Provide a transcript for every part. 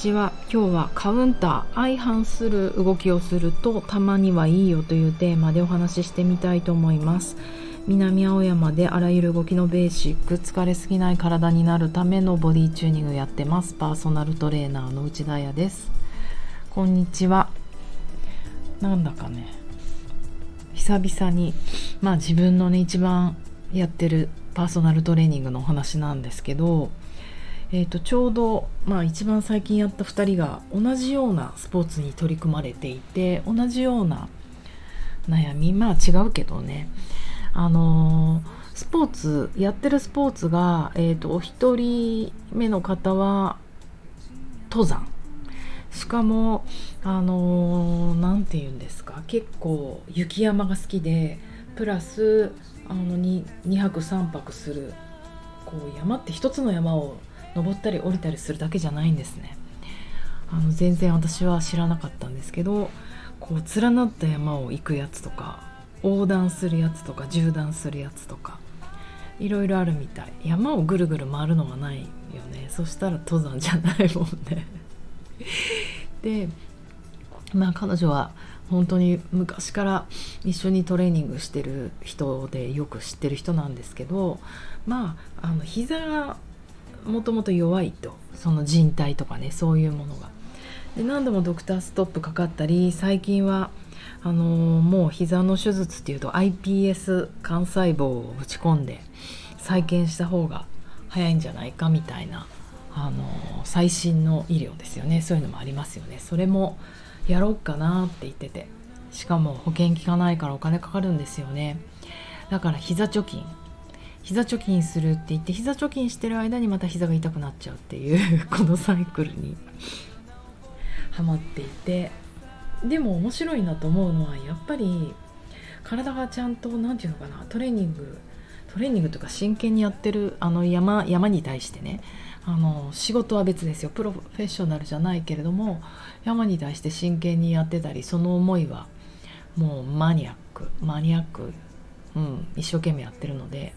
ちは今日はカウンター相反する動きをするとたまにはいいよというテーマでお話ししてみたいと思います。南青山であらゆる動きのベーシック疲れすぎない体になるためのボディチューニングやってます。パーソナルトレーナーの内田彩です。こんにちは。なんだかね。久々にまあ自分のね一番やってるパーソナルトレーニングのお話なんですけどえーと、ちょうど、まあ、一番最近やった2人が同じようなスポーツに取り組まれていて同じような悩みまあ違うけどね。あのー、スポーツやってるスポーツが、えーと、お一人目の方は登山。しかもあの何、ー、て言うんですか結構雪山が好きでプラスあの 2, 2泊3泊するこう山って一つの山を登ったり降りたりするだけじゃないんですね。あの全然私は知らなかったんですけどこう連なった山を行くやつとか横断するやつとか縦断するやつとかいろいろあるみたい。山をぐるぐる回るのはないよね。そしたら登山じゃないもんね。でまあ彼女は本当に昔から一緒にトレーニングしてる人でよく知ってる人なんですけどまああの膝がもともと弱いと。その人体とかねそういうものが。で何度もドクターストップかかったり最近はあのー、もう膝の手術っていうと iPS 幹細胞を打ち込んで再建した方が早いんじゃないかみたいな、あのー、最新の医療ですよね。そういうのもありますよね。それもやろうかなって言ってて。しかも保険効かないからお金かかるんですよね。だから膝貯金膝貯金するって言って膝貯金してる間にまた膝が痛くなっちゃうっていう このサイクルにハマっていて。でも面白いなと思うのはやっぱり体がちゃんと何て言うのかなトレーニングトレーニングとか真剣にやってるあの山山に対してね。あの仕事は別ですよ。プロフェッショナルじゃないけれども山に対して真剣にやってたりその思いはもうマニアックマニアックうん、一生懸命やってるので。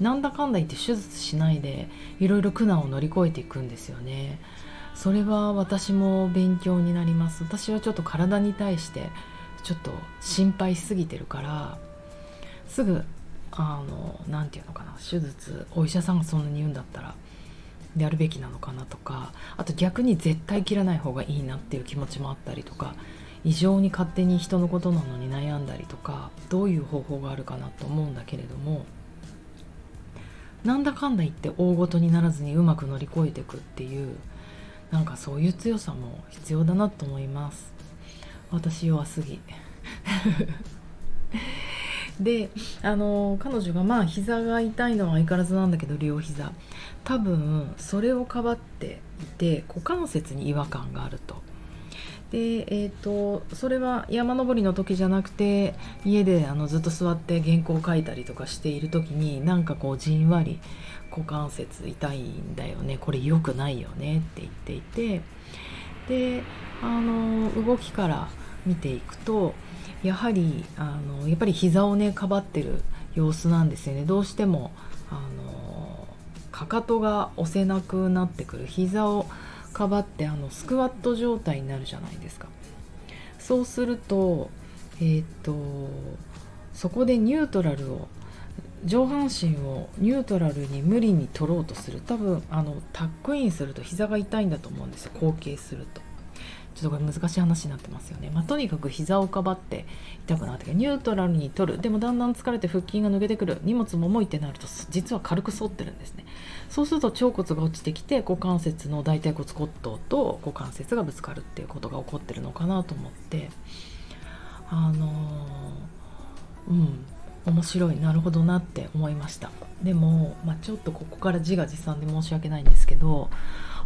なんだかんだ言って手術しないでいろいろ苦難を乗り越えていくんですよね。それは私も勉強になります。私はちょっと体に対してちょっと心配しすぎてるからすぐあの何て言うのかな手術お医者さんがそんなに言うんだったらやるべきなのかなとかあと逆に絶対切らない方がいいなっていう気持ちもあったりとか異常に勝手に人のことなのに悩んだりとかどういう方法があるかなと思うんだけれどもなんだかんだ言って大ごとにならずにうまく乗り越えていくっていうなんかそういう強さも必要だなと思います。私弱すぎ。であの彼女がまあ膝が痛いのは相変わらずなんだけど両膝。多分それをかばっていて股関節に違和感があると。で、えーと、それは山登りの時じゃなくて家であのずっと座って原稿を書いたりとかしている時になんかこうじんわり股関節痛いんだよねこれ良くないよねって言っていてであの動きから見ていくとやはりあのやっぱり膝をねかばってる様子なんですよね。どうしてもあのかかとが押せなくなってくる。膝をかばってあのスクワット状態になるじゃないですか。そうするとえっ、とそこでニュートラルを上半身をニュートラルに無理に取ろうとする。多分あのタックインすると膝が痛いんだと思うんですよ。後傾すると。ちょっとこれ難しい話になってますよね、まあ、とにかく膝をかばって痛くなってニュートラルに取る。でもだんだん疲れて腹筋が抜けてくる。荷物も重いってなると実は軽く反ってるんですね。そうすると腸骨が落ちてきて股関節の大腿骨骨頭と股関節がぶつかるっていうことが起こってるのかなと思って。あのー、うん。面白い。なるほどなって思いました。でも、まあ、ちょっとここから自画自賛で申し訳ないんですけど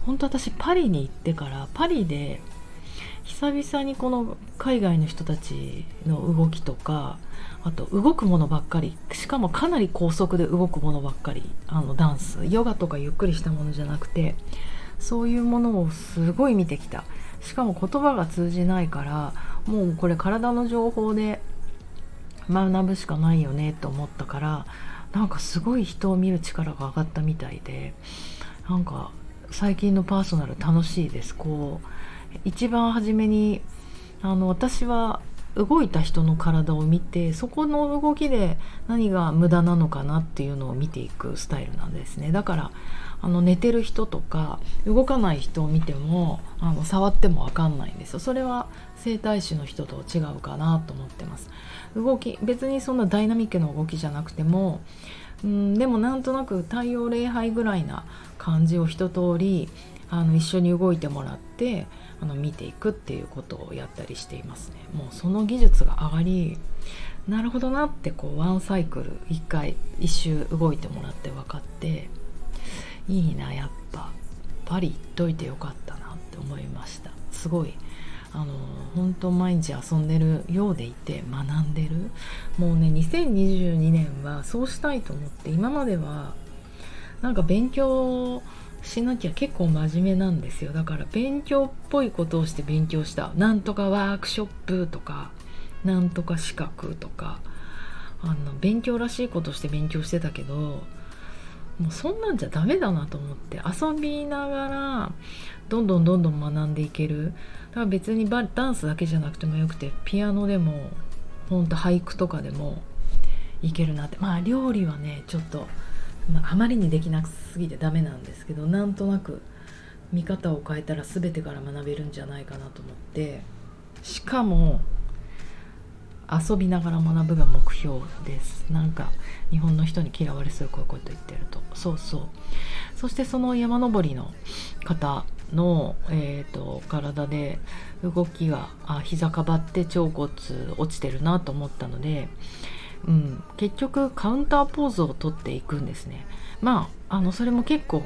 本当私パリに行ってからパリで久々にこの海外の人たちの動きとかあと動くものばっかりしかもかなり高速で動くものばっかりあのダンスヨガとかゆっくりしたものじゃなくてそういうものをすごい見てきた。しかも言葉が通じないからもうこれ体の情報で学ぶしかないよねと思ったからなんかすごい人を見る力が上がったみたいでなんか最近のパーソナル楽しいですこう。一番初めにあの私は動いた人の体を見てそこの動きで何が無駄なのかなっていうのを見ていくスタイルなんですね。だからあの寝てる人とか動かない人を見てもあの触っても分かんないんですよ。それは整体師の人と違うかなと思ってます。動き別にそんなダイナミックな動きじゃなくてもうんでもなんとなく太陽礼拝ぐらいな感じを一通りあの一緒に動いてもらってあの見ていくっていうことをやったりしていますね。もうその技術が上がりなるほどなってこうワンサイクル1回1周動いてもらって分かっていいなやっぱパリ行っといてよかったなって思いました。すごいあの本当毎日遊んでるようでいて学んでる。もうね2022年はそうしたいと思って今まではなんか勉強しなきゃ結構真面目なんですよ。だから勉強っぽいことをして勉強した。なんとかワークショップとかなんとか資格とか。あの勉強らしいことして勉強してたけどもうそんなんじゃダメだなと思って遊びながらどんどんどんどん学んでいける。だから別にダンスだけじゃなくてもよくてピアノでもほんと俳句とかでもいけるなって。まあ料理はねちょっとまあ、あまりにできなすぎてダメなんですけどなんとなく見方を変えたら全てから学べるんじゃないかなと思ってしかも遊びながら学ぶが目標です。なんか日本の人に嫌われそうこういうこと言ってると。そうそう。そしてその山登りの方の、えーと、体で動きがあ膝かばって腸骨落ちてるなと思ったのでうん、結局カウンターポーズをとっていくんですね。まああのそれも結構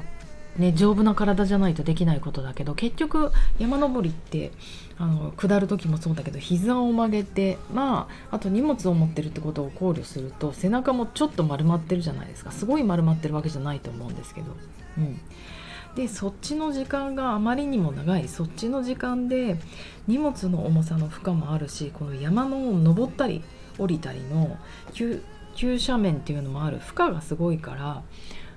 ね、丈夫な体じゃないとできないことだけど結局山登りってあの下る時もそうだけど膝を曲げてまああと荷物を持ってるってことを考慮すると背中もちょっと丸まってるじゃないですか。すごい丸まってるわけじゃないと思うんですけど、うん、でそっちの時間があまりにも長い。そっちの時間で荷物の重さの負荷もあるしこの山の登ったり降りたりの急斜面っていうのもある。負荷がすごいから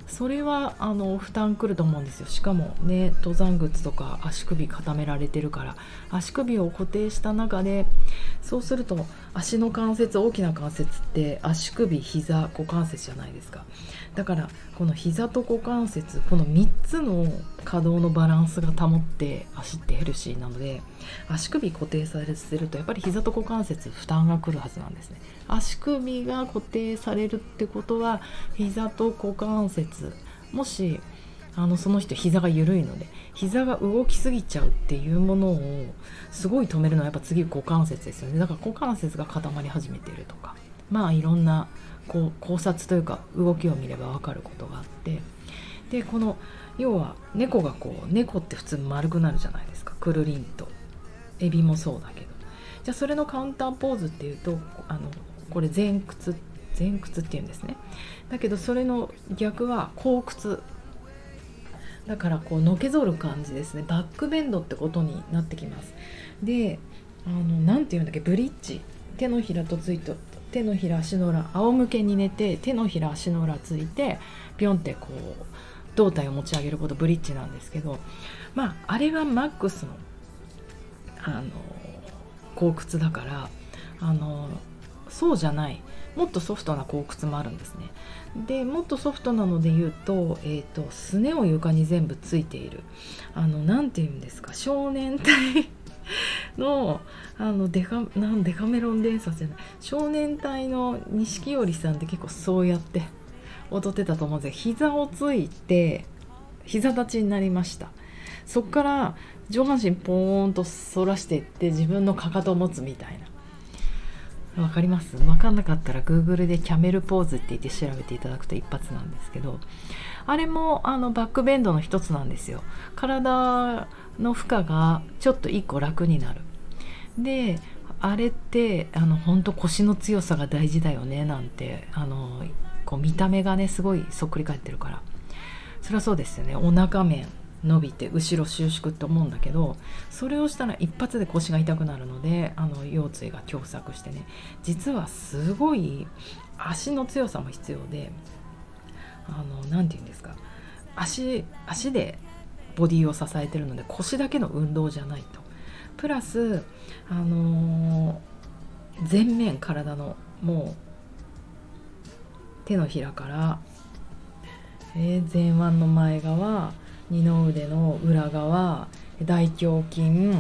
それはあの負担くると思うんですよ。しかもね登山靴とか足首固められてるから足首を固定した中でそうすると足の関節大きな関節って足首膝股関節じゃないですか。だからこの膝と股関節この3つの可動のバランスが保って足ってヘルシーなので足首固定されてるとやっぱり膝と股関節負担がくるはずなんですね。足首が固定されるってことは膝と股関節もしあのその人膝が緩いので膝が動きすぎちゃうっていうものをすごい止めるのはやっぱ次股関節ですよね。だから股関節が固まり始めているとかまあいろんなこう考察というか動きを見れば分かることがあってでこの要は猫がこう猫って普通丸くなるじゃないですか。くるりんとエビもそうだけど。じゃあそれのカウンターポーズっていうとあのこれ前屈前屈っていうんですね。だけどそれの逆は後屈。だからこうのけぞる感じですね。バックベンドってことになってきます。で何て言うんだっけブリッジ。手のひらとついて手のひら足の裏仰向けに寝て手のひら足の裏ついてピョンってこう胴体を持ち上げることブリッジなんですけどまああれがマックスのあの後屈だからあのそうじゃないもっとソフトな後屈もあるんですね。でもっとソフトなので言うと,、えーと、すねを床に全部ついているあの何て言うんですか少年隊のあのデカなんデカメロン連鎖じゃない少年隊の錦織さんって結構そうやって踊ってたと思うんですよ。膝をついて膝立ちになりました。そっから上半身ポーンと反らしていって自分のかかとを持つみたいな。わかります？分かんなかったら Google でキャメルポーズって言って調べていただくと一発なんですけどあれもあのバックベンドの一つなんですよ。体の負荷がちょっと一個楽になる。であれってあの本当腰の強さが大事だよねなんてあのこう見た目がねすごいそっくり返ってるから。それはそうですよね。お腹面伸びて後ろ収縮って思うんだけどそれをしたら一発で腰が痛くなるのであの腰椎が狭窄してね。実はすごい足の強さも必要で何て言うんですか。足足でボディを支えてるので腰だけの運動じゃないと。プラスあのー、全面体のもう手のひらから、えー、前腕の前側二の腕の裏側大胸筋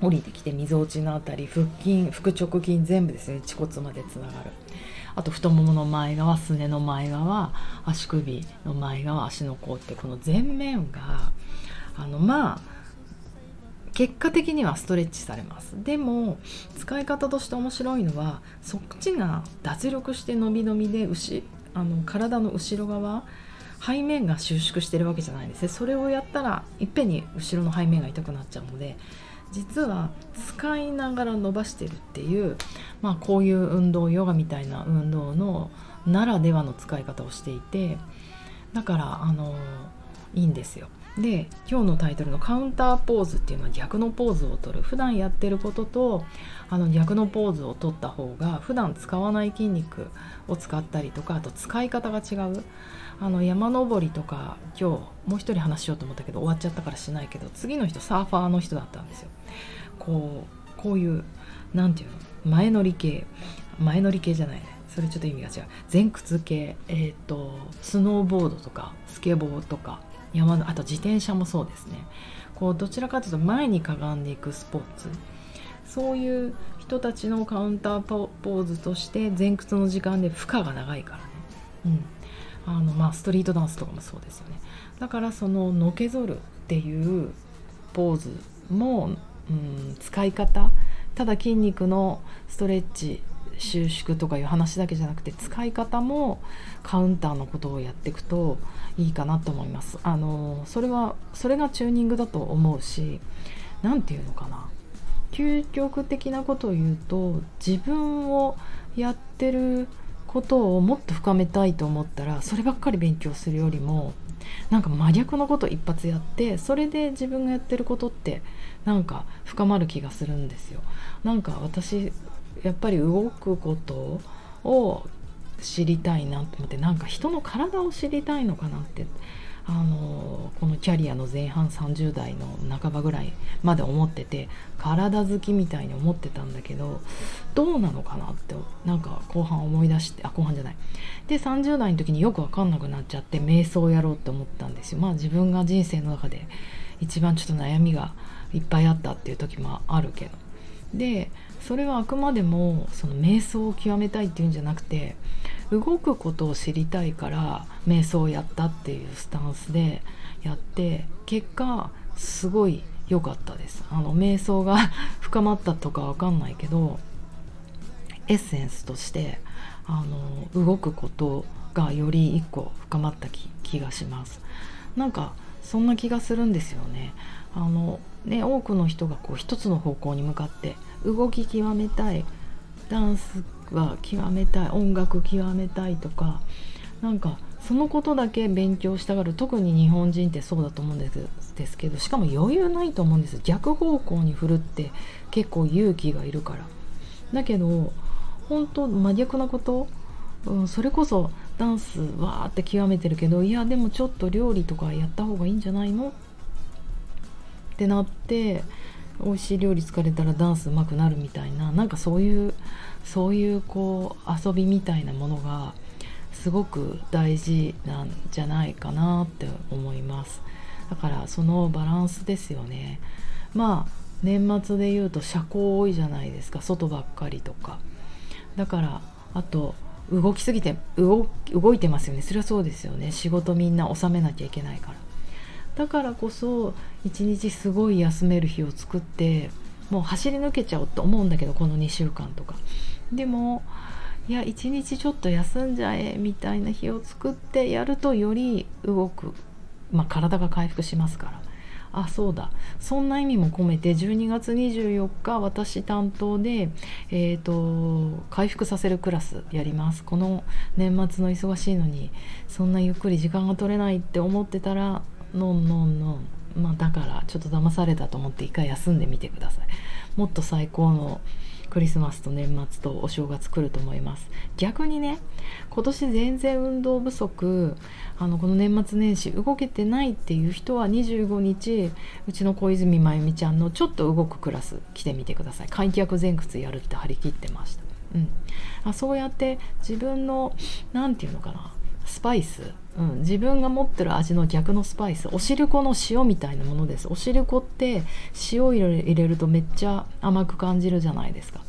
降りてきてみぞおちのあたり腹筋腹直筋全部ですね恥骨までつながる。あと太ももの前側すねの前側足首の前側足の甲ってこの全面があのまあ結果的にはストレッチされますでも使い方として面白いのはそっちが脱力して伸び伸びで牛あの体の後ろ側背面が収縮してるわけじゃないんですねそれをやったらいっぺんに後ろの背面が痛くなっちゃうので実は使いながら伸ばしてるっていう、まあ、こういう運動ヨガみたいな運動のならではの使い方をしていてだからあのいいんですよ。で今日のタイトルのカウンターポーズっていうのは逆のポーズをとる。普段やってることとあの逆のポーズを取った方が普段使わない筋肉を使ったりとかあと使い方が違う。あの山登りとか今日もう一人話しようと思ったけど終わっちゃったからしないけど次の人サーファーの人だったんですよ。こうこういう何て言うの？前乗り系。前乗り系じゃないね。それちょっと意味が違う。前屈系。えっ、ー、とスノーボードとかスケボーとか。山のあと自転車もそうですね。こうどちらかというと前にかがんでいくスポーツ。そういう人たちのカウンターポーズとして前屈の時間で負荷が長いからね、うん、あのまあストリートダンスとかもそうですよね。だからそののけぞるっていうポーズも、うん、使い方。ただ筋肉のストレッチ収縮とかいう話だけじゃなくて使い方もカウンターのことをやっていくといいかなと思います。あのそれはそれがチューニングだと思うし何て言うのかな。究極的なことを言うと自分をやってることをもっと深めたいと思ったらそればっかり勉強するよりもなんか真逆のこと一発やってそれで自分がやってることってなんか深まる気がするんですよ。なんか私やっぱり動くことを知りたいなと思ってなんか人の体を知りたいのかなってあのこのキャリアの前半30代の半ばぐらいまで思ってて体好きみたいに思ってたんだけどどうなのかなってなんか後半思い出してあ後半じゃない。で30代の時によく分かんなくなっちゃって瞑想をやろうって思ったんですよ。まあ自分が人生の中で一番ちょっと悩みがいっぱいあったっていう時もあるけど。でそれはあくまでもその瞑想を極めたいっていうんじゃなくて動くことを知りたいから瞑想をやったっていうスタンスでやって結果すごい良かったです。あの瞑想が 深まったとかわかんないけどエッセンスとしてあの動くことがより一個深まった気がします。なんかそんな気がするんですよね。あのね多くの人がこう一つの方向に向かって動き極めたいダンスは極めたい音楽極めたいとかなんかそのことだけ勉強したがる。特に日本人ってそうだと思うんですですけどしかも余裕ないと思うんです。逆方向に振るって結構勇気がいるから。だけど本当真逆なこと、うん、それこそダンスわーって極めてるけどいやでもちょっと料理とかやった方がいいんじゃないの？ってなって美味しい料理疲れたらダンスうまくなるみたいななんかそういうそういうこう遊びみたいなものがすごく大事なんじゃないかなって思います。だからそのバランスですよね。まあ年末で言うと社交多いじゃないですか。外ばっかりとか。だからあと動きすぎて動いてますよね。それはそうですよね。仕事みんな収めなきゃいけないから。だからこそ一日すごい休める日を作ってもう走り抜けちゃおうと思うんだけどこの2週間とか。でもいや一日ちょっと休んじゃえみたいな日を作ってやるとより動く、まあ、体が回復しますから。あそうだ。そんな意味も込めて12月24日私担当で、えーと、回復させるクラスやります。この年末の忙しいのにそんなゆっくり時間が取れないって思ってたらノンノンノンまあだからちょっと騙されたと思って一回休んでみてください。もっと最高のクリスマスと年末とお正月来ると思います。逆にね今年全然運動不足あのこの年末年始動けてないっていう人は25日うちの小泉真由美ちゃんのちょっと動くクラス来てみてください。開脚前屈やるって張り切ってました。うん、あそうやって自分の何て言うのかなスパイス、うん、自分が持ってる味の逆のスパイスおしるこの塩みたいなものです。おしるこって塩入れるとめっちゃ甘く感じるじゃないですか。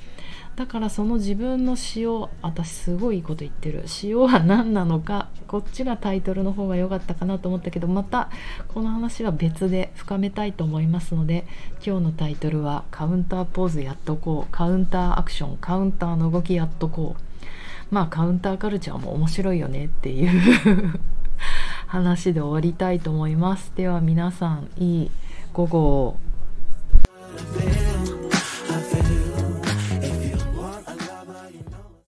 だからその自分の塩私すごいいいこと言ってる。塩は何なのかこっちがタイトルの方が良かったかなと思ったけどまたこの話は別で深めたいと思いますので今日のタイトルは「カウンターポーズやっとこう」カウンターアクションカウンターの動きやっとこう。まあカウンターカルチャーも面白いよねっていう。話で終わりたいと思います。では皆さんいい午後を。